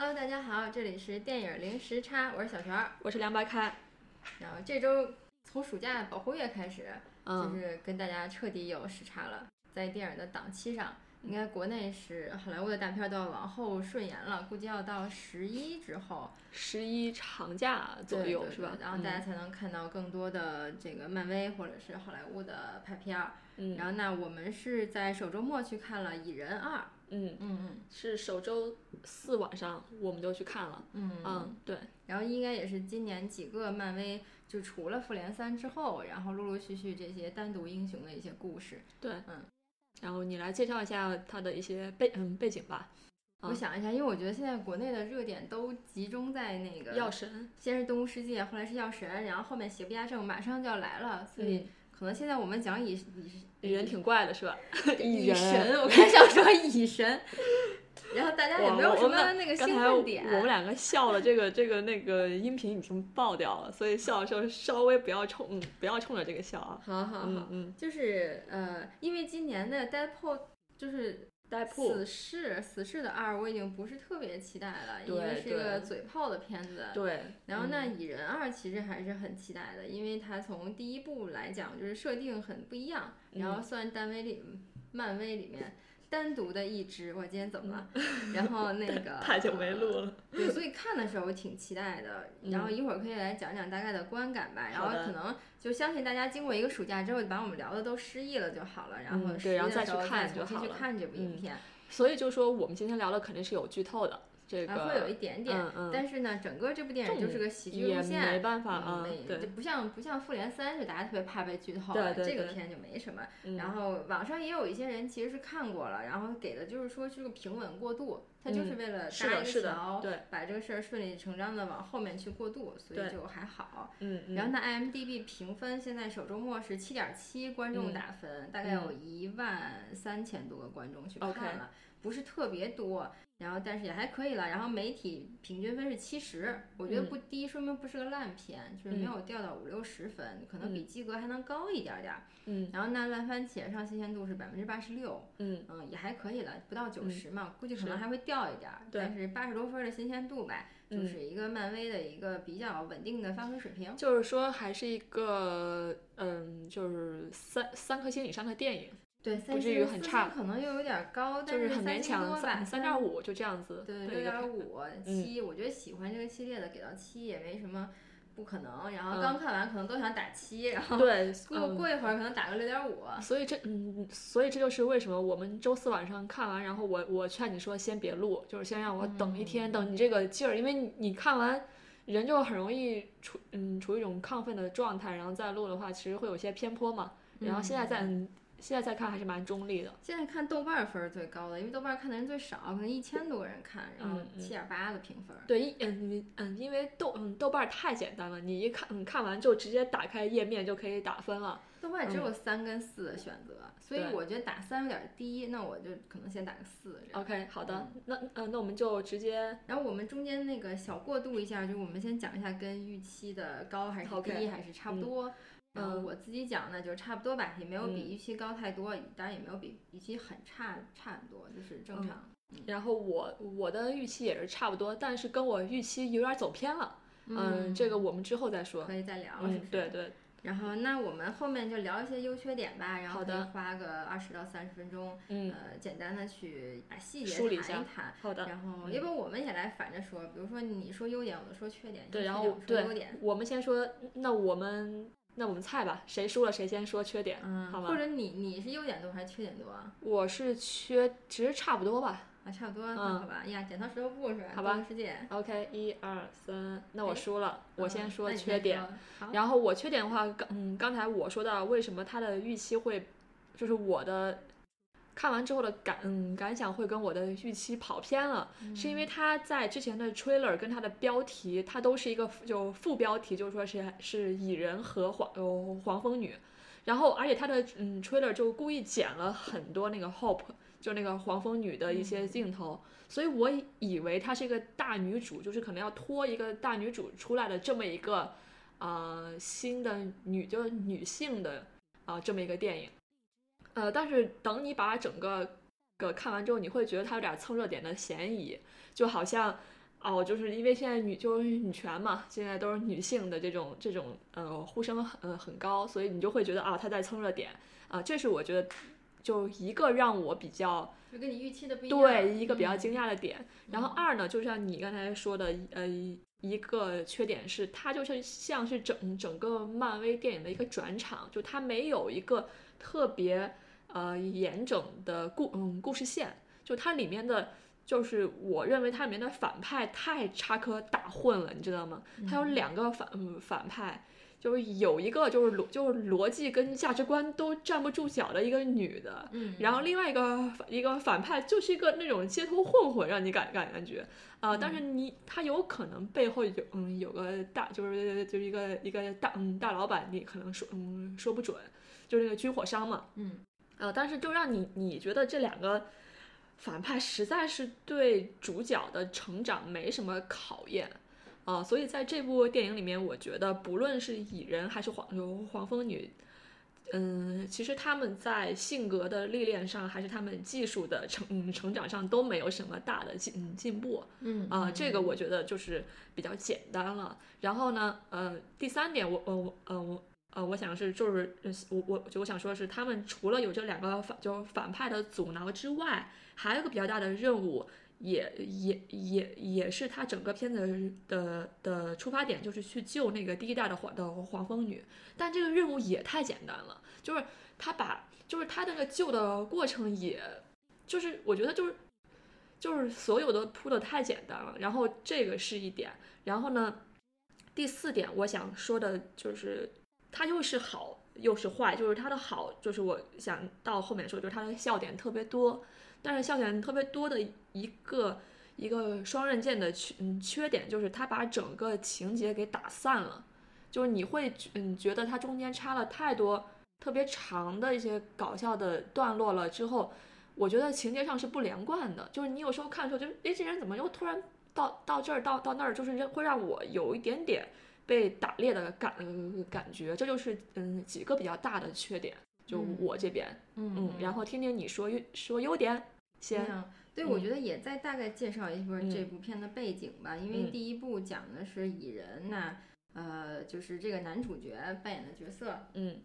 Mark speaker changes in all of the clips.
Speaker 1: Hello，大家好，这里是电影零时差，我是小泉。
Speaker 2: 我是凉白开。
Speaker 1: 然后这周从暑假保护月开始，就
Speaker 2: 嗯，
Speaker 1: 是跟大家彻底有时差了，在电影的档期上，应该国内是好莱坞的大片都要往后顺延了，估计要到十一之后
Speaker 2: 十一长假左右是吧？
Speaker 1: 然后大家
Speaker 2: 嗯
Speaker 1: 才能看到更多的这个漫威或者是好莱坞的拍片儿。
Speaker 2: 嗯
Speaker 1: 然后那我们是在首周末去看了《蚁人二》。
Speaker 2: 嗯，
Speaker 1: 嗯嗯
Speaker 2: 是首周四晚上我们就去看了。
Speaker 1: 嗯
Speaker 2: 嗯，对，
Speaker 1: 然后应该也是今年几个漫威就除了复联三之后，然后陆陆续续这些单独英雄的一些故事。
Speaker 2: 对，
Speaker 1: 嗯。
Speaker 2: 然后你来介绍一下它的一些背嗯背景吧。
Speaker 1: 我想一下，因为我觉得现在国内的热点都集中在那个，
Speaker 2: 药神，
Speaker 1: 先是动物世界，后来是药神，然后后面邪不压正马上就要来了，所以
Speaker 2: 嗯
Speaker 1: 可能现在我们讲蚁蚁
Speaker 2: 蚁人挺怪的是吧？
Speaker 1: 蚁
Speaker 2: 人
Speaker 1: 神，我刚想说蚁神，然后大家也没有什么那个兴奋点我。
Speaker 2: 们两个笑了，这个这个那个音频已经爆掉了，所以笑的时候稍微不要冲嗯不要冲着这个笑啊。
Speaker 1: 好好好，
Speaker 2: 嗯嗯，
Speaker 1: 就是呃，因为今年的 Deadpool 就是死侍，死侍的二我已经不是特别期待了，因为是一个嘴炮的片子。
Speaker 2: 对，
Speaker 1: 然后那
Speaker 2: 嗯。
Speaker 1: 蚁人二其实还是很期待的，因为它从第一部来讲就是设定很不一样，然后算单威里漫威里面单独的一支。我今天怎么了？然后那个
Speaker 2: 嗯 太久没录了。
Speaker 1: 对，所以看的时候我挺期待的。然后一会儿可以来讲讲大概的观感吧。然后可能就相信大家经过一个暑假之后，把我们聊的都失忆了就好了。然后
Speaker 2: 对然后再去
Speaker 1: 时候重新
Speaker 2: 看就好了
Speaker 1: 去看这部影
Speaker 2: 嗯
Speaker 1: 片，
Speaker 2: 所以就说我们今天聊的肯定是有剧透的，这个、
Speaker 1: 啊，会有一点点。
Speaker 2: 嗯嗯，
Speaker 1: 但是呢，整个这部电影就是个喜剧
Speaker 2: 也
Speaker 1: 路线，
Speaker 2: 没办法啊
Speaker 1: 嗯没，
Speaker 2: 对
Speaker 1: 就不像不像复联三，就大家特别怕被剧透
Speaker 2: 对
Speaker 1: 了，
Speaker 2: 对对
Speaker 1: 这个片就没什么。
Speaker 2: 嗯
Speaker 1: 然后网上也有一些人其实是看过了，然后给的就是说是个平稳过渡，他就是
Speaker 2: 嗯
Speaker 1: 为了搭一个桥，
Speaker 2: 对，
Speaker 1: 把这个事儿顺理成章的往后面去过渡，所以就还好。
Speaker 2: 嗯嗯，
Speaker 1: 然后那 IMDB 评分现在首周末是七点七，观众
Speaker 2: 嗯
Speaker 1: 打分、大概有一万三千多个观众去看了不是特别多，然后但是也还可以了。然后媒体平均分是七十，我觉得
Speaker 2: 嗯
Speaker 1: 不低，说明不是个烂片，就是没有掉到五六十分，可能比及格还能高一点点儿。
Speaker 2: 嗯
Speaker 1: 然后那烂番茄上新鲜度是百分之八十六，
Speaker 2: 嗯
Speaker 1: 嗯，也还可以了，不到九十嘛，估计可能还会掉一点儿，但是八十多分的新鲜度吧，就
Speaker 2: 嗯
Speaker 1: 是一个漫威的一个比较稳定的发挥水平。
Speaker 2: 就是说还是一个嗯，就是三三颗星以上的电影，
Speaker 1: 对，
Speaker 2: 不至于很差
Speaker 1: 可能又有点高，但
Speaker 2: 就是很
Speaker 1: 三
Speaker 2: 勉强三三点五就这样子，
Speaker 1: 对，六点五七，我觉得喜欢这个系列的给到七也没什么不可能。然后
Speaker 2: 嗯
Speaker 1: 刚看完可能都想打七，然后
Speaker 2: 对，
Speaker 1: 过
Speaker 2: 嗯
Speaker 1: 过一会儿可能打个六点五。
Speaker 2: 所以这嗯，所以这就是为什么我们周四晚上看完，然后我我劝你说先别录，就是先让我等一天，等你这个劲儿，因为你你看完人就很容易处嗯处于一种亢奋的状态，然后再录的话，其实会有些偏颇嘛。然后现在再、嗯现在再看还是蛮中立的，
Speaker 1: 现在看豆瓣分儿最高的，因为豆瓣看的人最少，可能一千多个人看，然后
Speaker 2: 嗯嗯
Speaker 1: 七点八的评分。
Speaker 2: 对，一嗯嗯，因为豆嗯豆瓣儿太简单了，你一看嗯看完就直接打开页面就可以打分了。
Speaker 1: 豆瓣只有三跟四的选择，所以我觉得打三有点低，那我就可能先打个四。
Speaker 2: OK，好的，那呃那我们就直接
Speaker 1: 然后我们中间那个小过渡一下，就我们先讲一下跟预期的高还是低还是差不多。然后
Speaker 2: 嗯
Speaker 1: 我自己讲呢，就是差不多吧，也没有比
Speaker 2: 嗯
Speaker 1: 预期高太多，当然也没有比预期很差差很多，就是正
Speaker 2: 嗯
Speaker 1: 常。
Speaker 2: 然后我我的预期也是差不多，但是跟我预期有点走偏了。嗯，这个我们之后再说。
Speaker 1: 可以再聊，是不，是？
Speaker 2: 嗯对。对，
Speaker 1: 然后那我们后面就聊一些优缺点吧，然后可以花个二十到三十分钟，
Speaker 2: 嗯，
Speaker 1: 呃，简单的去把细节
Speaker 2: 梳理一下
Speaker 1: 谈一谈。
Speaker 2: 好的。
Speaker 1: 然后，
Speaker 2: 嗯
Speaker 1: 要不我们也来反着说，比如说你说优点，我就说缺点。
Speaker 2: 然后
Speaker 1: 我说优
Speaker 2: 对
Speaker 1: 点，，
Speaker 2: 我们先说，那我们那我们猜吧，谁输了谁先说缺点，
Speaker 1: 嗯，
Speaker 2: 好吧？
Speaker 1: 或者你你是优点多还是缺点多啊？
Speaker 2: 我是缺，其实差不多吧。
Speaker 1: 啊，差不多，那
Speaker 2: 嗯
Speaker 1: 好吧。呀，剪刀石头布是吧？
Speaker 2: 好吧。OK，一二三，那我
Speaker 1: 哎
Speaker 2: 输了，我先
Speaker 1: 嗯
Speaker 2: 说缺点。然后我缺点的话，刚嗯，刚才我说到为什么他的预期会，就是我的看完之后的感嗯感想会跟我的预期跑偏了，是因为他在之前的 trailer 跟他的标题，它都是一个就副标题，就是说是是蚁人和黄呃黄蜂女，然后而且他的嗯 trailer 就故意剪了很多那个 hope 就那个黄蜂女的一些镜头，所以我以为她是一个大女主，就是可能要拖一个大女主出来的这么一个呃新的女就是女性的啊、这么一个电影，呃，但是等你把整个个看完之后，你会觉得它有点蹭热点的嫌疑，就好像哦，就是因为现在女就是女权嘛，现在都是女性的这种这种呃呼声很很高，所以你就会觉得啊她在蹭热点啊，这是我觉得就一个让我比较
Speaker 1: 就跟你预期的不一样。
Speaker 2: 对一个比较
Speaker 1: 嗯
Speaker 2: 惊讶的点。然后二呢，就像你刚才说的，呃，一个缺点是它就是像是整整个漫威电影的一个转场，就它没有一个特别呃严整的故嗯故事线，就它里面的。就是我认为它里面的反派太插科打诨了，你知道吗？它有两个反嗯反派，就是有一个就是逻就是逻辑跟价值观都站不住脚的一个女的，
Speaker 1: 嗯，
Speaker 2: 然后另外一个反一个反派就是一个那种街头混混，让你感感感觉啊、呃但是你他有可能背后有嗯有个大就是就是一个一个大嗯大老板，你可能说嗯说不准，就是那个军火商嘛，
Speaker 1: 嗯
Speaker 2: 呃，但是就让你你觉得这两个反派实在是对主角的成长没什么考验。啊、所以在这部电影里面，我觉得不论是蚁人还是黄有黄蜂女，嗯，其实他们在性格的历练上，还是他们技术的成嗯成长上都没有什么大的进嗯进步
Speaker 1: 嗯
Speaker 2: 啊、这个我觉得就是比较简单了。然后呢，呃，第三点我，我我呃我呃我想是就是我我就我想说的是，他们除了有这两个反就反派的阻挠之外，还有个比较大的任务。也也也也是他整个片子的的出发点，就是去救那个第一代的黄的黄蜂女，但这个任务也太简单了，就是他把就是他那个救的过程也，就是我觉得就是就是所有的铺的太简单了，然后这个是一点，然后呢，第四点我想说的就是它又是好又是坏，就是它的好就是我想到后面说，就是它的笑点特别多，但是笑点特别多的一个一个双刃剑的缺嗯缺点就是它把整个情节给打散了，就是你会嗯觉得它中间插了太多特别长的一些搞笑的段落了之后，我觉得情节上是不连贯的，就是你有时候看的时候就诶这人怎么又突然到到这儿到到那儿，就是会让我有一点点被打猎的感、呃、感觉，这就是嗯几个比较大的缺点，就
Speaker 1: 嗯
Speaker 2: 我这边。
Speaker 1: 嗯
Speaker 2: 嗯，然后听听你说优说优点先。
Speaker 1: 嗯对，我
Speaker 2: 嗯
Speaker 1: 觉得也再大概介绍一波
Speaker 2: 嗯
Speaker 1: 这部片的背景吧，因为
Speaker 2: 嗯
Speaker 1: 第一部讲的是蚁人呐，呃，就是这个男主角扮演的角色，
Speaker 2: 嗯，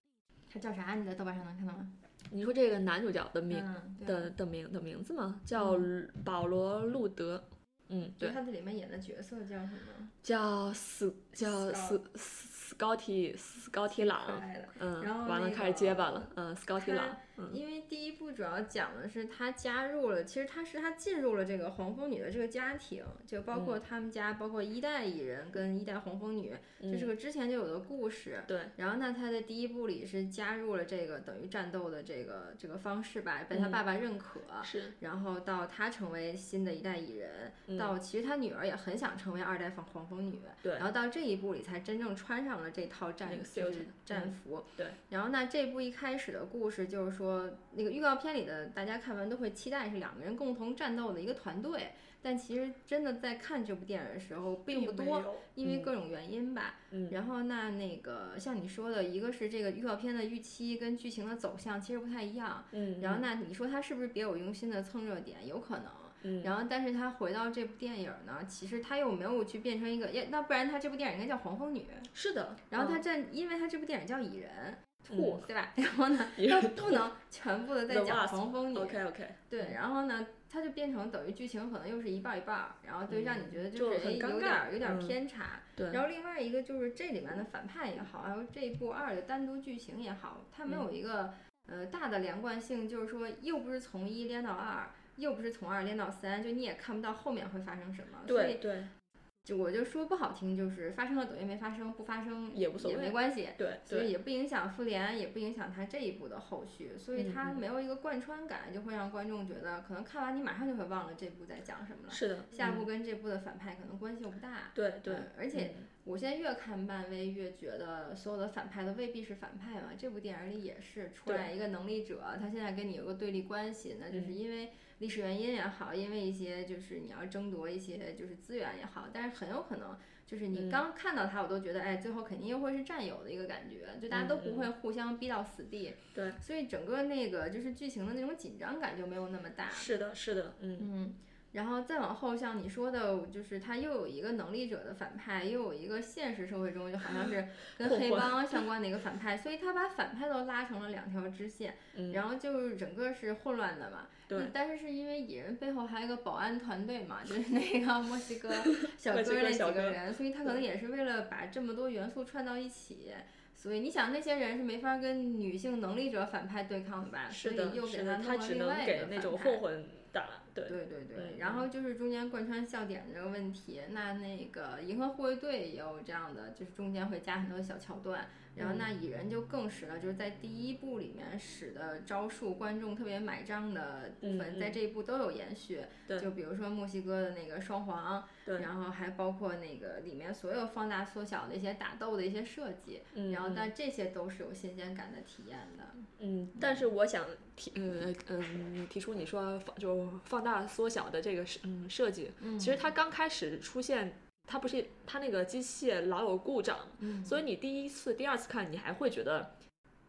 Speaker 1: 他叫啥？你在豆瓣上能看到吗？
Speaker 2: 你说这个男主角的名、
Speaker 1: 嗯，
Speaker 2: 的的名的名字吗？叫保罗·路德。嗯，对，
Speaker 1: 就他在里面演的角色叫什么？
Speaker 2: 叫斯叫斯斯斯高提斯高提
Speaker 1: 可
Speaker 2: 朗。嗯，
Speaker 1: 然后
Speaker 2: 完了开始结巴了。嗯，斯高提
Speaker 1: 他
Speaker 2: 朗。嗯
Speaker 1: 因为第一部主要讲的是他加入了，其实他是他进入了这个黄蜂女的这个家庭，就包括他们家，包括一代蚁人跟一代黄蜂女，这是
Speaker 2: 嗯
Speaker 1: 个之前就有的故事。
Speaker 2: 对，
Speaker 1: 然后那，他在第一部里是加入了这个等于战斗的这个这个方式吧，被他
Speaker 2: 嗯
Speaker 1: 爸爸认可。
Speaker 2: 是。
Speaker 1: 然后到他成为新的一代蚁人，
Speaker 2: 嗯
Speaker 1: 到其实他女儿也很想成为二代黄黄蜂女，
Speaker 2: 对
Speaker 1: 然后到这一步里才真正穿上了这套战
Speaker 2: 那个
Speaker 1: 就是战服，
Speaker 2: 对。
Speaker 1: 然后那，这部一开始的故事就是说，那个预告片里的大家看完都会期待是两个人共同战斗的一个团队，但其实真的在看这部电影的时候并不多，因为
Speaker 2: 嗯
Speaker 1: 各种原因吧。
Speaker 2: 嗯
Speaker 1: 然后那那个像你说的，一个是这个预告片的预期跟剧情的走向其实不太一样。
Speaker 2: 嗯，
Speaker 1: 然后那你说他是不是别有用心的蹭热点？有可能。
Speaker 2: 嗯，
Speaker 1: 然后，但是他回到这部电影呢，其实他又没有去变成一个，呀，那不然他这部电影应该叫《黄蜂女》。
Speaker 2: 是的。
Speaker 1: 然后他
Speaker 2: 嗯
Speaker 1: 这，因为他这部电影叫蚁人
Speaker 2: 嗯
Speaker 1: 兔，对吧？然后呢，
Speaker 2: 蚁人
Speaker 1: 他不能全部的在讲黄蜂女。
Speaker 2: OK OK。
Speaker 1: 对，然后呢，它就变成等于剧情可能又是一半儿一半儿，然后对让你觉得
Speaker 2: 嗯就是
Speaker 1: 有
Speaker 2: 很尴
Speaker 1: 点儿有点偏差。
Speaker 2: 对。
Speaker 1: 然后另外一个就是这里面的反派也好，还有这一部二的单独剧情也好，它没有
Speaker 2: 嗯
Speaker 1: 一个、呃大的连贯性，就是说又不是从一连到二，又不是从二连到三，就你也看不到后面会发生什么。所以
Speaker 2: 对对
Speaker 1: 就我就说不好听，就是发生了等于没发生，不发生
Speaker 2: 也无所谓也
Speaker 1: 没关系。
Speaker 2: 对
Speaker 1: 所以。也不影响复联，也不影响他这一部的后续，所以它
Speaker 2: 嗯嗯
Speaker 1: 没有一个贯穿感，就会让观众觉得可能看完你马上就会忘了这部在讲什么了。
Speaker 2: 是的。嗯
Speaker 1: 下部跟这部的反派可能关系又不大。
Speaker 2: 对对
Speaker 1: 嗯，而且
Speaker 2: 嗯
Speaker 1: 我现在越看漫威越觉得所有的反派都未必是反派嘛。这部电影里也是出来一个能力者，他现在跟你有个对立关系，那就是
Speaker 2: 嗯
Speaker 1: 因为历史原因也好，因为一些就是你要争夺一些就是资源也好，但是很有可能就是你
Speaker 2: 嗯
Speaker 1: 刚看到他，我都觉得哎，最后肯定又会是战友的一个感觉，就大家都不
Speaker 2: 嗯
Speaker 1: 会互相逼到死地。
Speaker 2: 对，
Speaker 1: 所以整个那个就是剧情的那种紧张感就没有那么大。
Speaker 2: 是的，是的，嗯
Speaker 1: 嗯，然后再往后，像你说的，就是他又有一个能力者的反派，又有一个现实社会中就好像是 跟黑帮相关的一个反派，所以他把反派都拉成了两条支线，然后就是整个是混乱的嘛。
Speaker 2: 对。
Speaker 1: 但是是因为蚁人背后还有一个保安团队嘛，就是那个墨西哥 小哥那几个人，所以他可能也是为了把这么多元素串到一起。所以你想，那些人是没法跟女性能力者反派对抗的吧？
Speaker 2: 是
Speaker 1: 的，是的，
Speaker 2: 他只能给那种混混打。对
Speaker 1: 对对对，然后就是中间贯穿笑点的这个问题，那那个银河护卫队也有这样的，就是中间会加很多小桥段。然后那蚁人就更使了，就是在第一部里面使的招数，观众特别买账的部分，在这一部都有延续。就比如说墨西哥的那个双簧，然后还包括那个里面所有放大缩小的一些打斗的一些设计。然后但这些都是有新鲜感的体验的。
Speaker 2: 嗯，但是我想提，嗯嗯，提出你说放就放大缩小的这个设嗯设计，其实它刚开始出现。它不是它那个机器老有故障，所以你第一次、第二次看你还会觉得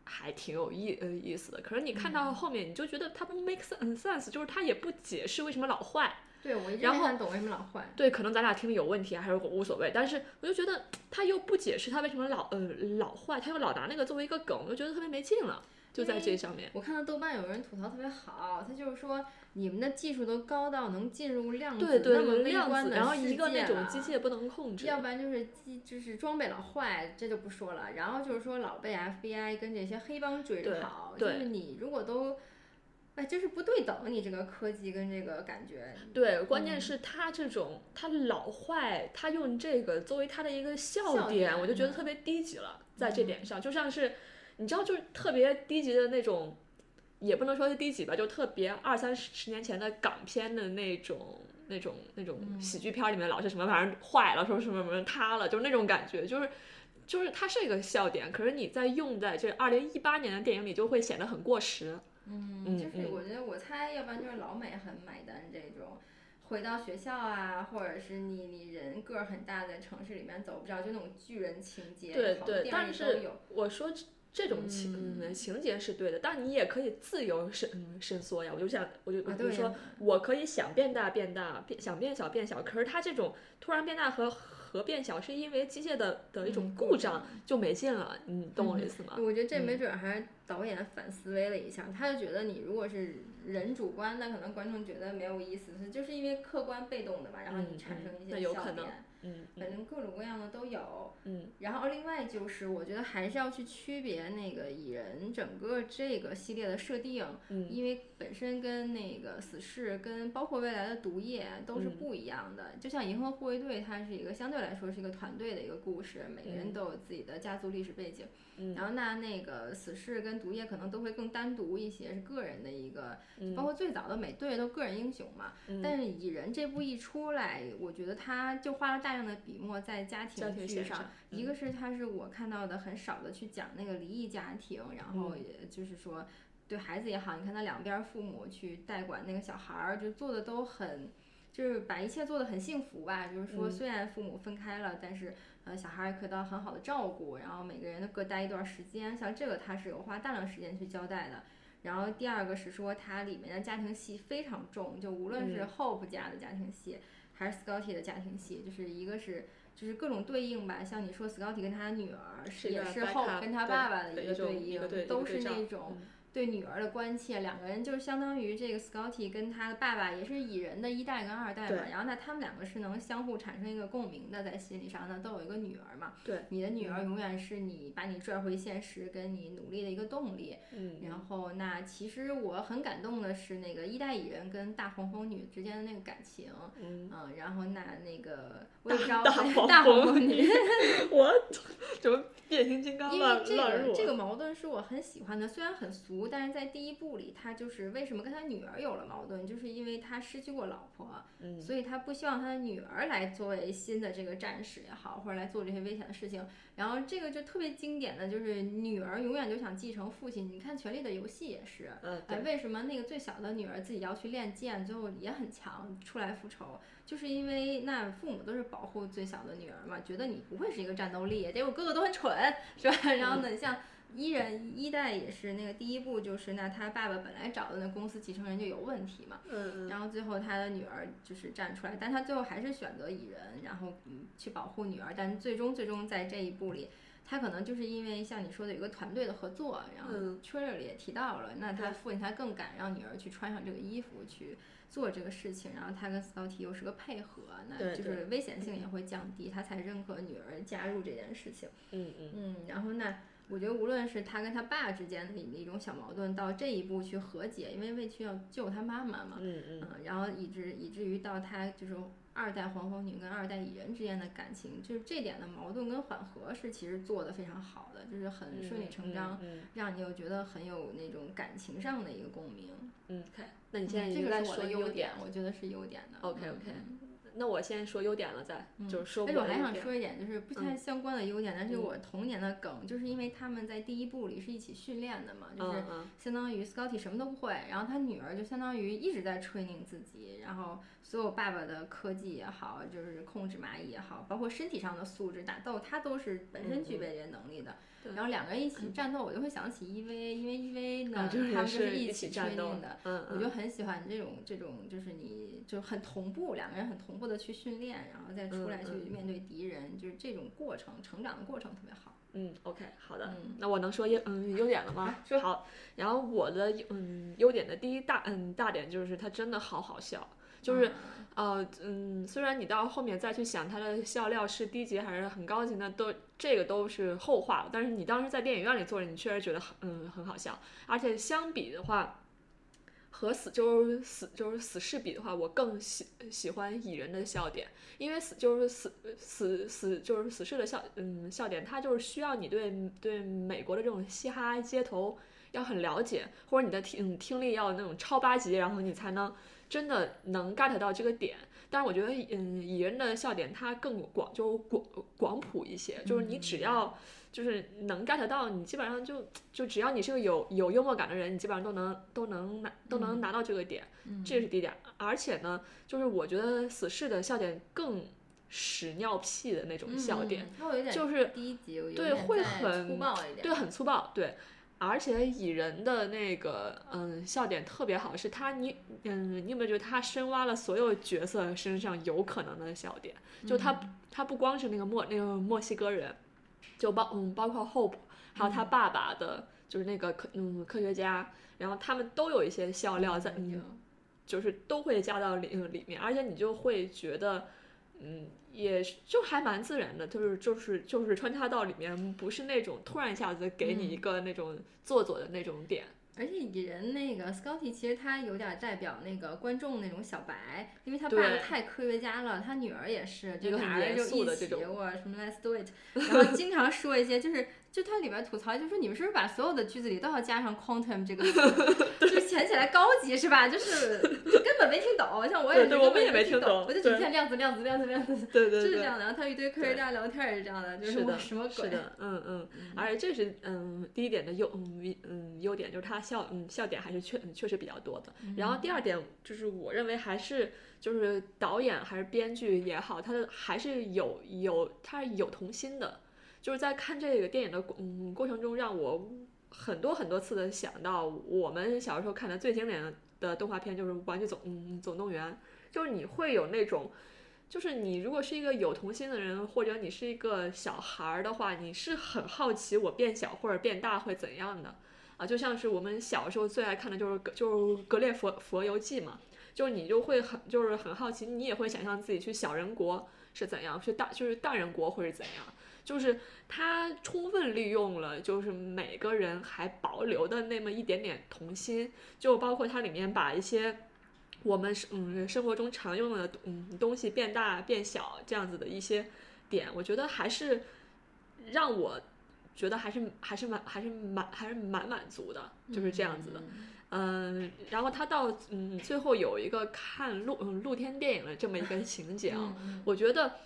Speaker 2: 还挺有意呃意思的。可是你看到后面，你就觉得它不 make sense，就是它也不解释为什么老坏。
Speaker 1: 对，我一直没看懂为什么老坏。
Speaker 2: 对，可能咱俩听力有问题，还是无所谓。但是我就觉得他又不解释他为什么老呃老坏，他又老拿那个作为一个梗，我就觉得特别没劲了。就在这上面，
Speaker 1: 我看到豆瓣有人吐槽特别好，他就是说你们的技术都高到能进入量子那么微观的
Speaker 2: 然后一个那种机械不能控制，
Speaker 1: 要不然就是机就是装备老坏，这就不说了。然后就是说老被 FBI 跟这些黑帮追着跑，就是你如果都，哎，就是不对等，你这个科技跟这个感觉。
Speaker 2: 对，关键是他这种他老坏，他用这个作为他的一个笑点，我就觉得特别低级了，在这点上，就像是。你知道，就是特别低级的那种，也不能说是低级吧，就特别二三十年前的港片的那种、那种、那种喜剧片里面，老是什么玩意儿坏了，说什么什么塌了，就是那种感觉，就是，就是它是一个笑点，可是你在用在这二零一八年的电影里，就会显得很过时。
Speaker 1: 嗯，就是我觉得，我猜，要不然就是老美很买单这种，回到学校啊，或者是你你人个儿很大，在城市里面走不着，就那种巨人情节，
Speaker 2: 对对，但是我说。这种情情节是对的，但你也可以自由伸伸缩呀。我就想，我就比如说，我可以想变大变大，变想变小变小。可是它这种突然变大和和变小，是因为机械的的一种故障就没劲了。你懂我意思吗？
Speaker 1: 我觉得这没准还是导演反思维了一下，他就觉得你如果是人主观，那可能观众觉得没有意思，就是因为客观被动的嘛，然后你产生一些笑点。
Speaker 2: 嗯，
Speaker 1: 反正各种各样的都有。
Speaker 2: 嗯，
Speaker 1: 然后另外就是，我觉得还是要去区别那个蚁人整个这个系列的设定，
Speaker 2: 嗯，
Speaker 1: 因为本身跟那个死侍跟包括未来的毒液都是不一样的。就像银河护卫队，它是一个相对来说是一个团队的一个故事，每个人都有自己的家族历史背景。
Speaker 2: 嗯，
Speaker 1: 然后那那个死侍跟毒液可能都会更单独一些，是个人的一个，包括最早的美队都个人英雄嘛。
Speaker 2: 嗯，
Speaker 1: 但是蚁人这部一出来，我觉得他就花了大量的笔墨在家庭剧上。一个是他是我看到的很少的去讲那个离异家庭，然后也就是说对孩子也好，你看他两边父母去代管那个小孩儿，就做的都很，就是把一切做的很幸福吧。就是说虽然父母分开了，但是。呃，小孩也可以得到很好的照顾，然后每个人都各待一段时间，像这个他是有花大量时间去交代的。然后第二个是说它里面的家庭戏非常重，就无论是 Hope 家的家庭戏，还是 Scotty 的家庭戏，就是一个是就是各种对应吧，像你说 Scotty 跟他女儿也是 Hope 跟他爸爸的一个对应，都是那种。对女儿的关切，两个人就是相当于这个 Scotty 跟他的爸爸也是蚁人的一代跟二代嘛，然后那他们两个是能相互产生一个共鸣的，在心理上呢都有一个女儿嘛，
Speaker 2: 对，
Speaker 1: 你的女儿永远是你把你拽回现实跟你努力的一个动力，
Speaker 2: 嗯，
Speaker 1: 然后那其实我很感动的是那个一代蚁人跟大黄蜂女之间的那个感情，
Speaker 2: 嗯，
Speaker 1: 然后那那个 我也知道
Speaker 2: 大
Speaker 1: 黄蜂女，
Speaker 2: 我怎么变形金刚
Speaker 1: 因为这个这个矛盾是我很喜欢的，虽然很俗。但是在第一部里，他就是为什么跟他女儿有了矛盾，就是因为他失去过老婆，
Speaker 2: 嗯，
Speaker 1: 所以他不希望他的女儿来作为新的这个战士也好，或者来做这些危险的事情。然后这个就特别经典的就是女儿永远就想继承父亲。你看《权力的游戏》也是，
Speaker 2: 嗯，
Speaker 1: 为什么那个最小的女儿自己要去练剑，最后也很强，出来复仇，就是因为那父母都是保护最小的女儿嘛，觉得你不会是一个战斗力，结果哥哥都很蠢，是吧？然后呢，像。一人一代也是那个第一部，就是那他爸爸本来找的那公司继承人就有问题嘛，
Speaker 2: 嗯
Speaker 1: 然后最后他的女儿就是站出来，但他最后还是选择蚁人，然后嗯去保护女儿，但最终最终在这一部里。他可能就是因为像你说的有个团队的合作，然后
Speaker 2: 嗯
Speaker 1: trailer 里也提到了，那他父亲他更敢让女儿去穿上这个衣服去做这个事情，然后他跟 Scotty 又是个配合，那就是危险性也会降低，他才认可女儿加入这件事情。
Speaker 2: 嗯嗯
Speaker 1: 嗯，然后那我觉得无论是他跟他爸之间的一一种小矛盾，到这一步去和解，因为魏区要救他妈妈嘛，
Speaker 2: 嗯嗯
Speaker 1: 嗯，然后以至以至于到他就是二代黄蜂女跟二代蚁人之间的感情，就是这点的矛盾跟缓和是其实做的非常好的，就是很顺理成章，
Speaker 2: 嗯
Speaker 1: 让你又觉得很有那种感情上的一个共鸣。
Speaker 2: 嗯，OK，那你现在
Speaker 1: 这个是我的
Speaker 2: 优点
Speaker 1: 我觉得是优点的。
Speaker 2: OK，OK
Speaker 1: 嗯
Speaker 2: 那我先说优点了，再嗯就是说
Speaker 1: 而且我还想说一点，就是不太相关的优点，但是
Speaker 2: 嗯
Speaker 1: 我童年的梗，就是因为他们在第一部里是一起训练的嘛，就是相当于 Scotty 什么都不会，然后他女儿就相当于一直在 training 自己，然后所有爸爸的科技也好，就是控制蚂蚁也好，包括身体上的素质打斗，他都是本身具备这些能力的。然后两个人一起战斗，我就会想起 EVA，因为 EVA 呢，
Speaker 2: 啊就是
Speaker 1: 他们就是
Speaker 2: 一
Speaker 1: 起
Speaker 2: 战斗
Speaker 1: training 的。，
Speaker 2: 嗯
Speaker 1: 我就很喜欢这种这种，就是你就很同步，两个人很同步的去训练，然后再出来去面对敌人，就是这种过程，成长的过程特别好。
Speaker 2: 嗯，OK，好的，
Speaker 1: 嗯
Speaker 2: 那我能说优嗯优点了吗？
Speaker 1: 说
Speaker 2: 好，然后我的嗯优点的第一大嗯大点就是它真的好好笑，就是呃嗯，虽然你到后面再去想它的笑料是低级还是很高级，那都这个都是后话了。但是你当时在电影院里坐着，你确实觉得很嗯很好笑，而且相比的话。和死就是死就是死侍比的话，我更喜喜欢蚁人的笑点，因为死就是死死死就是死侍的笑嗯笑点，他就是需要你对对美国的这种嘻哈街头要很了解，或者你的听听力要那种超八级，然后你才能真的能 get 到这个点。但是我觉得，嗯，蚁人的笑点它更广，就广广谱一些，就是你只要就是能 get 到，你基本上就就只要你是个有有幽默感的人，你基本上都能都能拿都能拿到这个点，这是第一点。而且呢，就是我觉得死侍的笑点更屎尿屁的那种笑点，就是对会很
Speaker 1: 粗暴一点。
Speaker 2: 对，很粗暴，对。而且蚁人的那个嗯笑点特别好，是他你嗯你有没有觉得他深挖了所有角色身上有可能的笑点？就他、他不光是那个墨那个墨西哥人，就包嗯包括 Hope，还有他爸爸的，就是那个科嗯科学家，然后他们都有一些笑料在嗯就是都会加到里呃里面，而且你就会觉得，嗯，也是就还蛮自然的，就是就是就是穿插到里面，不是那种突然一下子给你一个那种做作的那种点。
Speaker 1: 而且蚁人那个 Scotty 其实他有点代表那个观众那种小白，因为他爸
Speaker 2: 对
Speaker 1: 太科学家了，他女儿也是，
Speaker 2: 这个
Speaker 1: 人就一起
Speaker 2: 肃的这种
Speaker 1: 我什么 Let's do it，然后经常说一些就是。就它里边吐槽，就说你们是不是把所有的句子里都要加上 quantum 这个 词，就是显起来高级是吧？就是就根本没听懂，像我也是根本
Speaker 2: 对对我们也没
Speaker 1: 听
Speaker 2: 听懂
Speaker 1: 我就只
Speaker 2: 对
Speaker 1: 见量子量子量子量子，
Speaker 2: 对对对，
Speaker 1: 就是这样的。然后他一堆科学家聊天也是这样的，就是什么鬼？
Speaker 2: 是的，嗯嗯，而且这是嗯第一点的优嗯嗯优点，就是他笑嗯笑点还是确确实比较多的。然后第二点就是我认为还是就是导演还是编剧也好，他的还是有有他是有童心的，就是在看这个电影的过嗯过程中，让我很多很多次的想到我们小时候看的最经典的动画片就是《玩具总嗯总动员》，就是你会有那种。就是你如果是一个有童心的人，或者你是一个小孩儿的话，你是很好奇我变小或者变大会怎样的啊？就像是我们小时候最爱看的就是就是《格列佛佛游记》嘛，就是你就会很就是很好奇，你也会想象自己去小人国是怎样，去大就是大人国会是怎样。就是他充分利用了，就是每个人还保留的那么一点点童心，就包括它里面把一些。我们是嗯生活中常用的嗯东西变大变小这样子的一些点，我觉得还是让我觉得还是还是蛮还是蛮还是蛮满足的，就是这样子的。嗯，然后他到嗯最后有一个看露嗯露天电影的这么一个情节啊，我觉得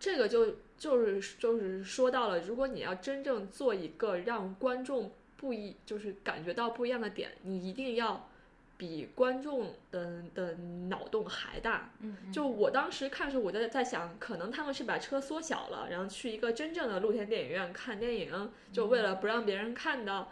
Speaker 2: 这个就就是就是说到了，如果你要真正做一个让观众不一就是感觉到不一样的点，你一定要。比观众的的脑洞还大。
Speaker 1: 嗯，
Speaker 2: 就我当时看的时候，我在在想，可能他们是把车缩小了，然后去一个真正的露天电影院看电影，就为了不让别人看到。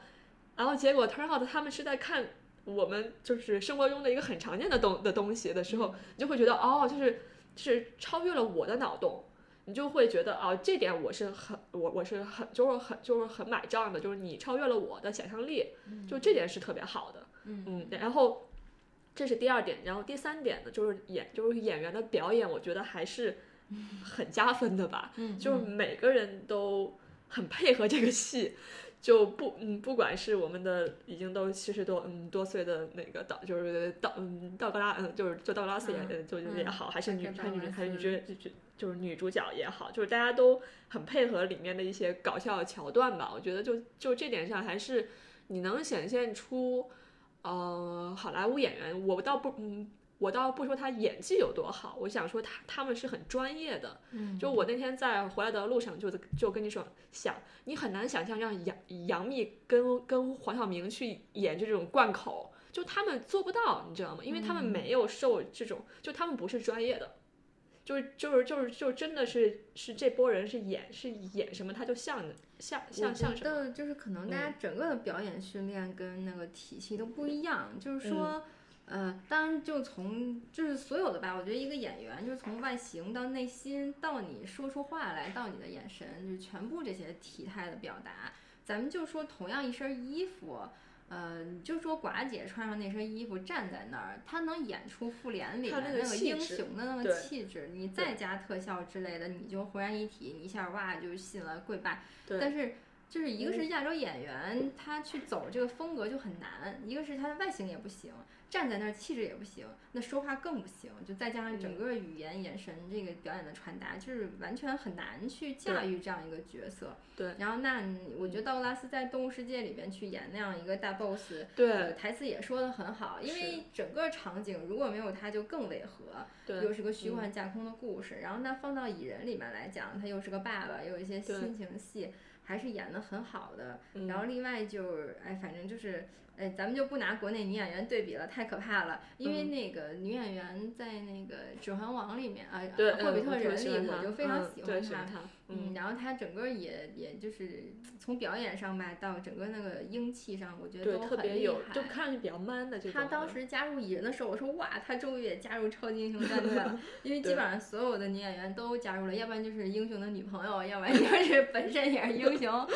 Speaker 2: 然后结果 turn out 他们是在看我们就是生活中的一个很常见的东的东西的时候，你就会觉得哦，就是是超越了我的脑洞。你就会觉得啊，这点我是很我我是很就是很就是很买账的，就是你超越了我的想象力，就这点是特别好的。
Speaker 1: 嗯
Speaker 2: 然后这是第二点，然后第三点呢，就是演就是演员的表演，我觉得还是很加分的吧。
Speaker 1: 嗯，
Speaker 2: 就是每个人都很配合这个戏，就不嗯，不管是我们的已经都七十多嗯多岁的那个导，就是道嗯道格拉嗯就是就道格拉斯演嗯就
Speaker 1: 嗯
Speaker 2: 也好，还是女
Speaker 1: 还是
Speaker 2: 还是女还是女角就就是女主角也好，就是大家都很配合里面的一些搞笑桥段吧。我觉得就就这点上还是你能显现出，呃，好莱坞演员，我倒不嗯。我倒不说他演技有多好，我想说他他们是很专业的。
Speaker 1: 嗯，
Speaker 2: 就我那天在回来的路上就就跟你说，想你很难想象让杨杨幂跟跟黄晓明去演这种贯口，就他们做不到，你知道吗？因为他们没有受这种，就他们不是专业的，就是就是就是就真的是是这波人是演是演什么他就像像像像什么。
Speaker 1: 就是可能大家整个的表演训练跟那个体系都不一样，就是说。呃，当然，就从就是所有的吧，我觉得一个演员就是从外形到内心，到你说出话来，到你的眼神，就是全部这些体态的表达。咱们就说同样一身衣服，呃，你就说寡姐穿上那身衣服站在那儿，她能演出复联里面
Speaker 2: 那个
Speaker 1: 英雄的那个气质，你再加特效之类的，你就浑然一体，你一下哇就信了，跪拜。
Speaker 2: 对
Speaker 1: 但是就是一个是亚洲演员，他去走这个风格就很难；一个是他的外形也不行，站在那儿气质也不行，那说话更不行。就再加上整个语言、眼神这个表演的传达，就是完全很难去驾驭这样一个角色。
Speaker 2: 对。
Speaker 1: 然后那我觉得道格拉斯在《动物世界》里边去演那样一个大 boss，
Speaker 2: 对
Speaker 1: 呃，台词也说的很好，因为整个场景如果没有他就更违和。
Speaker 2: 对，
Speaker 1: 又是个虚幻架空的故事，然后那放到蚁人里面来讲，他又是个爸爸，又有一些亲情戏，还是演的很好的。
Speaker 2: 嗯
Speaker 1: 然后另外就是，哎，反正就是，哎，咱们就不拿国内女演员对比了，太可怕了。因为
Speaker 2: 嗯
Speaker 1: 那个女演员在那个《指环王》里面啊，
Speaker 2: 对，《
Speaker 1: 霍比
Speaker 2: 特
Speaker 1: 人》里，我就非常
Speaker 2: 嗯
Speaker 1: 喜欢她。嗯，然后他整个也也就是从表演上吧，到整个那个英气上，我觉得，都很厉
Speaker 2: 特别有，就
Speaker 1: 害。
Speaker 2: 看上去比较 man 的这种。
Speaker 1: 他当时加入蚁人的时候，我说哇，他终于也加入超级英雄战队了，因为基本上所有的女演员都加入了，要不然就是英雄的女朋友，要不然就是 本身也是英雄。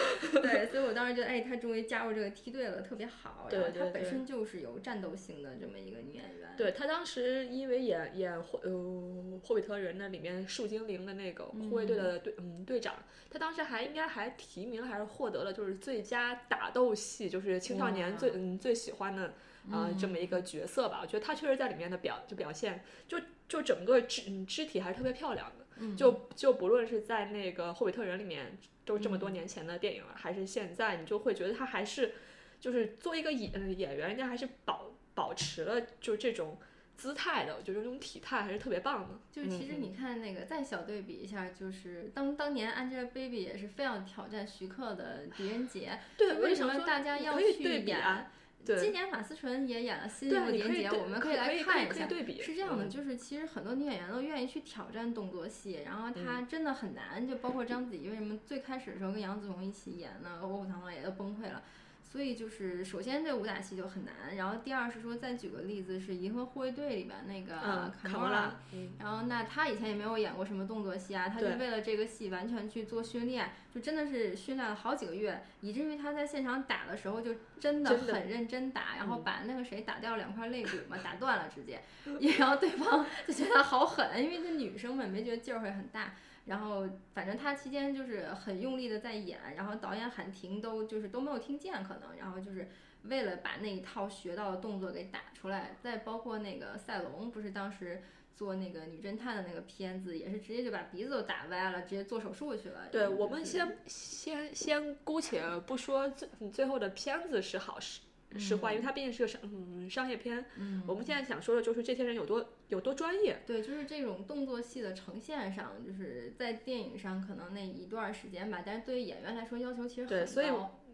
Speaker 1: 对，所以我当时觉得，哎，他终于加入这个梯队了，特别好。然后
Speaker 2: 对对
Speaker 1: 她本身就是有战斗性的这么一个女演员。
Speaker 2: 对他当时因为演演霍呃霍比特人那里面树精灵的那个护卫队的队嗯队长，他当时还应该还提名还是获得了就是最佳打斗戏，就是青少年最嗯最喜欢的啊、呃这么一个角色吧。我觉得他确实在里面的表就表现就就整个肢嗯肢体还是特别漂亮的。
Speaker 1: 嗯
Speaker 2: 就就不论是在那个霍比特人里面，都这么多年前的电影了，还是现在，你就会觉得他还是就是作为一个演呃演员，人家还是保保持了就这种姿态的，我觉得这种体态还是特别棒的。
Speaker 1: 就是其实
Speaker 2: 嗯
Speaker 1: 你看那个再小对比一下，就是当当年 Angelababy 也是非要挑战徐克的狄仁杰，
Speaker 2: 对，
Speaker 1: 就为什么大家要去
Speaker 2: 对比啊？
Speaker 1: 今，年马思纯也演了新
Speaker 2: 对啊，
Speaker 1: 一个狄仁杰，我们
Speaker 2: 可以来
Speaker 1: 看一下。
Speaker 2: 可以对比。
Speaker 1: 是这样的，
Speaker 2: 嗯
Speaker 1: 就是其实很多女演员都愿意去挑战动作戏，然后她真的很难，就包括章子怡为什么最开始的时候跟杨紫琼一起演呢，《卧虎藏龙》也都崩溃了。所以就是首先这武打戏就很难，然后第二是说再举个例子是《银河护卫队》里边那个
Speaker 2: 嗯，
Speaker 1: 卡莫拉，然后那他以前也没有演过什么动作戏啊，他就为了这个戏完全去做训练，就真的是训练了好几个月，以至于他在现场打的时候就真的很认真打，然后
Speaker 2: 嗯。
Speaker 1: 把那个谁打掉两块肋骨嘛，打断了直接，然后对方就觉得他好狠，因为这女生们没觉得劲儿会很大。然后反正他期间就是很用力的在演，然后导演喊停都就是都没有听见可能，然后就是为了把那一套学到的动作给打出来，再包括那个赛龙不是当时做那个女侦探的那个片子，也是直接就把鼻子都打歪了，直接做手术去了。
Speaker 2: 对，
Speaker 1: 就是
Speaker 2: 我们先先先姑且不说最最后的片子是好是是坏，因为它毕竟是个商嗯商业片。
Speaker 1: 嗯，
Speaker 2: 我们现在想说的就是这些人有多有多专业。
Speaker 1: 对，就是这种动作戏的呈现上，就是在电影上可能那一段时间吧，但是对于演员来说要求其实很
Speaker 2: 对所以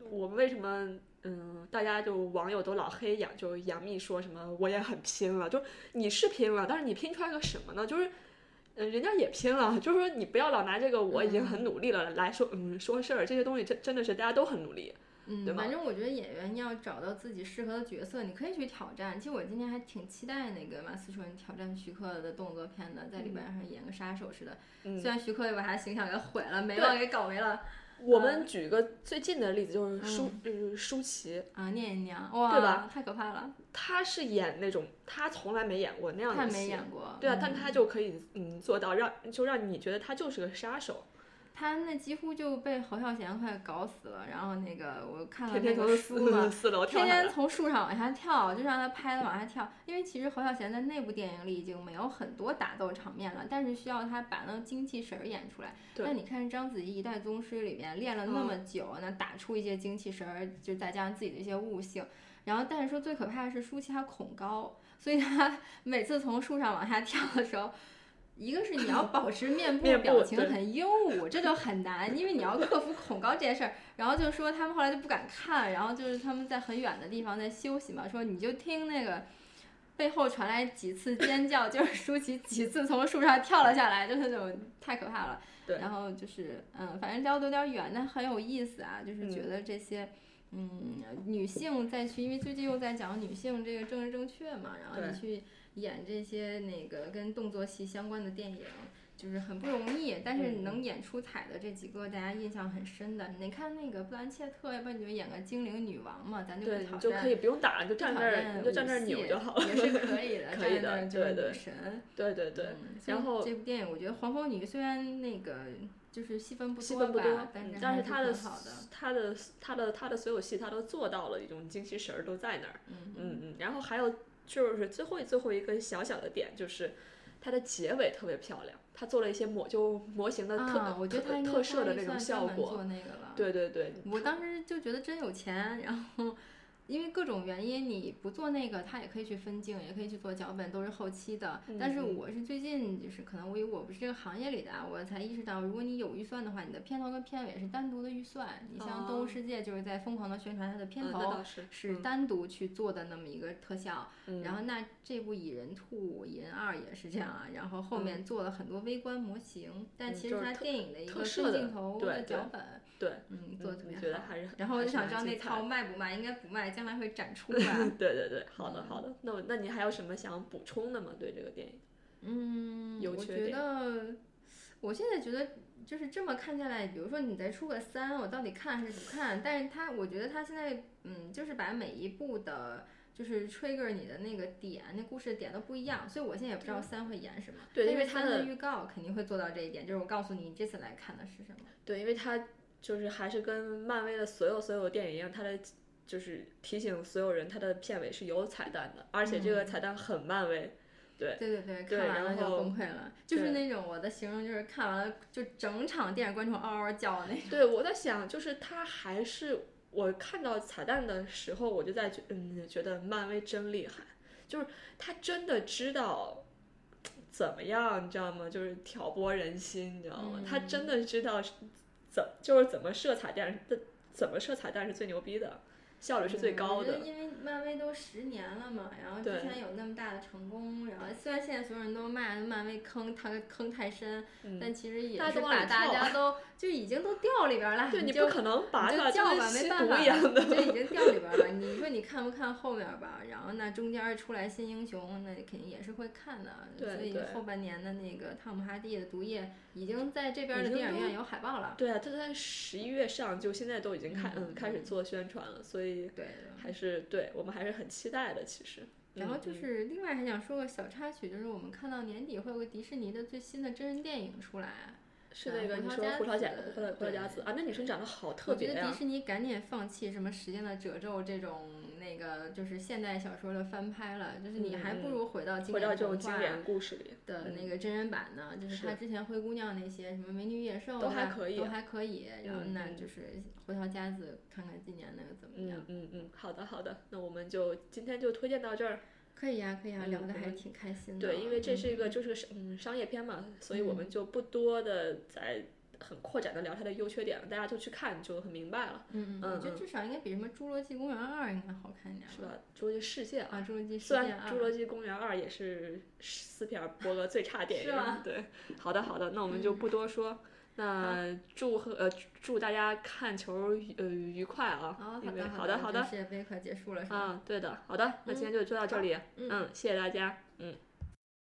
Speaker 2: 我们为什么嗯，大家就网友都老黑杨，就杨幂说什么我也很拼了，就你是拼了，但是你拼出来个什么呢？就是。嗯，人家也拼了，就是说你不要老拿这个我已经很努力了来说，嗯，说事儿，这些东西真真的是大家都很努力，
Speaker 1: 嗯，反正我觉得演员要找到自己适合的角色，你可以去挑战。其实我今天还挺期待那个马思纯挑战徐克的动作片的，在里边演个杀手似的。
Speaker 2: 嗯
Speaker 1: 虽然徐克也把他形象给毁了，没了给搞没了
Speaker 2: 我们举个最近的例子，就是舒，就是舒淇，
Speaker 1: 啊，聂隐娘，哇，
Speaker 2: 对吧？
Speaker 1: 太可怕了，
Speaker 2: 她是演那种，她从来没演过那样的戏，
Speaker 1: 没演过。
Speaker 2: 对啊，
Speaker 1: 嗯
Speaker 2: 但她就可以嗯做到让就让你觉得她就是个杀手，
Speaker 1: 他那几乎就被侯孝贤快搞死了。然后那个我看了那个
Speaker 2: 从四
Speaker 1: 书嘛，天天，从树上往下跳，就让他拍的往下跳。因为其实侯孝贤在那部电影里已经没有很多打斗场面了，但是需要他把那精气神儿演出来。
Speaker 2: 对
Speaker 1: 那你看章子怡《一代宗师》里面练了那么久，那打出一些精气神儿，就再加上自己的一些悟性。然后，但是说最可怕的是舒淇她恐高，所以她 每次从树上往下跳的时候。一个是你要保持面部 表情很英武，这就很难，因为你要克服恐高这件事儿。然后就说他们后来就不敢看，然后就是他们在很远的地方在休息嘛，说你就听那个背后传来几次尖叫，就是舒淇几次从树上跳了下来，就是那种太可怕了。
Speaker 2: 对
Speaker 1: 然后就是嗯，反正聊得有点远，但很有意思啊，就是觉得这些。嗯，女性再去，因为最近又在讲女性这个政治正确嘛，然后你去演这些那个跟动作戏相关的电影，就是很不容易。但是
Speaker 2: 嗯
Speaker 1: 能演出彩的这几个，大家印象很深的，你看那个布兰切特，要不然你就演个精灵女王嘛，咱就
Speaker 2: 对，
Speaker 1: 不挑战。
Speaker 2: 你就可以不用打，你就站那儿，你就站那儿扭就好了，
Speaker 1: 也是可以的，
Speaker 2: 可以的对对
Speaker 1: 女神。
Speaker 2: 对对对，
Speaker 1: 嗯
Speaker 2: 然后
Speaker 1: 这部电影，我觉得黄蜂女虽然那个就是戏份不
Speaker 2: 戏
Speaker 1: 多吧，
Speaker 2: 份不多，
Speaker 1: 但是
Speaker 2: 嗯但是她的。她的她的她的所有戏她都做到了一种精气神儿都在那儿，
Speaker 1: 嗯
Speaker 2: 嗯嗯，然后还有就是最后最后一个小小的点就是它的结尾特别漂亮，它做了一些模就模型的特、
Speaker 1: 啊，我觉得他
Speaker 2: 特特摄的那种效果，
Speaker 1: 做那个了。
Speaker 2: 对对对，
Speaker 1: 我当时就觉得真有钱，然后因为各种原因你不做那个，他也可以去分镜，也可以去做脚本，都是后期的。但是
Speaker 2: 嗯
Speaker 1: 我是最近就是可能我我不是这个行业里的啊，我才意识到，如果你有预算的话，你的片头跟片尾是单独的预算。你像《动物
Speaker 2: 哦
Speaker 1: 世界》就是在疯狂的宣传它的片头。
Speaker 2: 是
Speaker 1: 单独去做的那么一个特效，
Speaker 2: 嗯
Speaker 1: 然后那这部《蚁人兔》《蚁人二》也是这样啊，然后后
Speaker 2: 嗯
Speaker 1: 面做了很多微观模型，但
Speaker 2: 嗯
Speaker 1: 其实它电影的一个
Speaker 2: 特摄
Speaker 1: 镜头的脚本，
Speaker 2: 对，
Speaker 1: 嗯，做的特别好。然后我就想知道那套卖不卖，应该不卖，将来会展出 吧。
Speaker 2: 对对对，好的好的，那我那你还有什么想补充的吗？对这个电影？
Speaker 1: 嗯，我觉
Speaker 2: 有缺点
Speaker 1: 得，我现在觉得就是这么看下来，比如说你再出个三，我到底看还是不看？但是它，我觉得它现在，嗯，就是把每一部的。就是 trigger 你的那个点，那故事的点都不一样，所以我现在也不知道三会演什么。
Speaker 2: 对因为它的
Speaker 1: 预告肯定会做到这一点，就是我告诉你这次来看的是什么。
Speaker 2: 对，因为它就是还是跟漫威的所有所有电影一样，它的就是提醒所有人，它的片尾是有彩蛋的，而且这个彩蛋很漫威。对
Speaker 1: 对对对，
Speaker 2: 对
Speaker 1: 看完了就崩溃了，就是那种我的形容就是看完了就整场电影观众嗷嗷叫那种。
Speaker 2: 对，我在想，就是他还是我看到彩蛋的时候，我就在觉嗯觉得漫威真厉害，就是他真的知道。怎么样，你知道吗？就是挑拨人心，你知道吗？他真的知道是怎就是怎么设彩蛋，的怎么设彩蛋是最牛逼的，效率是最
Speaker 1: 嗯
Speaker 2: 高的。
Speaker 1: 我觉得因为漫威都十年了嘛，然后之前有那么大的成功，然后虽然现在所有人都骂漫威坑它坑太深，
Speaker 2: 嗯
Speaker 1: 但其实也是把大家都就已经都掉里边儿了。
Speaker 2: 对你
Speaker 1: 就
Speaker 2: 不可能拔
Speaker 1: 你
Speaker 2: 出来，
Speaker 1: 就叫吧，没办法，
Speaker 2: 毒一样的。
Speaker 1: 就已经掉里边儿了。你说你看不看后面儿吧？然后那中间出来新英雄，那肯定也是会看的。
Speaker 2: 对
Speaker 1: 所以后半年的那个汤姆哈迪的《毒液》已经在这边的电影院有海报了。
Speaker 2: 对啊，他在十一月上，就现在都已经开
Speaker 1: 嗯
Speaker 2: 嗯开始做宣传了，所以
Speaker 1: 对。
Speaker 2: 还是对我们还是很期待的。其实，
Speaker 1: 然后就是另外还想说个小插曲，就是我们看到年底会有个迪士尼的最新的真人电影出来。
Speaker 2: 是
Speaker 1: 呃
Speaker 2: 那个你说
Speaker 1: 胡桃夹
Speaker 2: 胡桃夹
Speaker 1: 子
Speaker 2: 胡桃夹子啊，那女生长得好特别
Speaker 1: 我觉。得迪士尼赶紧放弃什么时间的褶皱这种那个就是现代小说的翻拍了，就是你
Speaker 2: 嗯
Speaker 1: 还不
Speaker 2: 嗯
Speaker 1: 如回到经典童话
Speaker 2: 故事里，
Speaker 1: 的
Speaker 2: 嗯
Speaker 1: 那个真人版呢，就是
Speaker 2: 是
Speaker 1: 他之前灰姑娘那些什么美女野兽
Speaker 2: 都
Speaker 1: 啊
Speaker 2: 还可以
Speaker 1: 都还可以。然后那就是胡桃夹子，看看今年那个怎么样
Speaker 2: 嗯。嗯嗯，好的好的，那我们就今天就推荐到这儿。
Speaker 1: 可以呀，可以呀，聊得还挺开心的。
Speaker 2: 对，因为这是一个
Speaker 1: 嗯
Speaker 2: 就是个嗯商业片嘛，所以我们就不多的在很扩展的聊它的优缺点了，大家就去看就很明白了，
Speaker 1: 嗯我觉得至少应该比什么《侏罗纪公园二》应该好看一点
Speaker 2: 是吧？侏罗纪世界啊，
Speaker 1: 啊，《侏罗纪世界
Speaker 2: 侏》罗纪公园二也是斯皮尔伯格最差 电影，对，好的好的，那我们就不多说。那祝贺呃祝大家看球呃愉快啊！
Speaker 1: 好，好
Speaker 2: 因为
Speaker 1: 的，
Speaker 2: 好的好的
Speaker 1: 世界杯快结束了是吧？
Speaker 2: 啊，对的，好的，那今天就做到这里，
Speaker 1: 嗯
Speaker 2: 嗯，谢谢大家，嗯。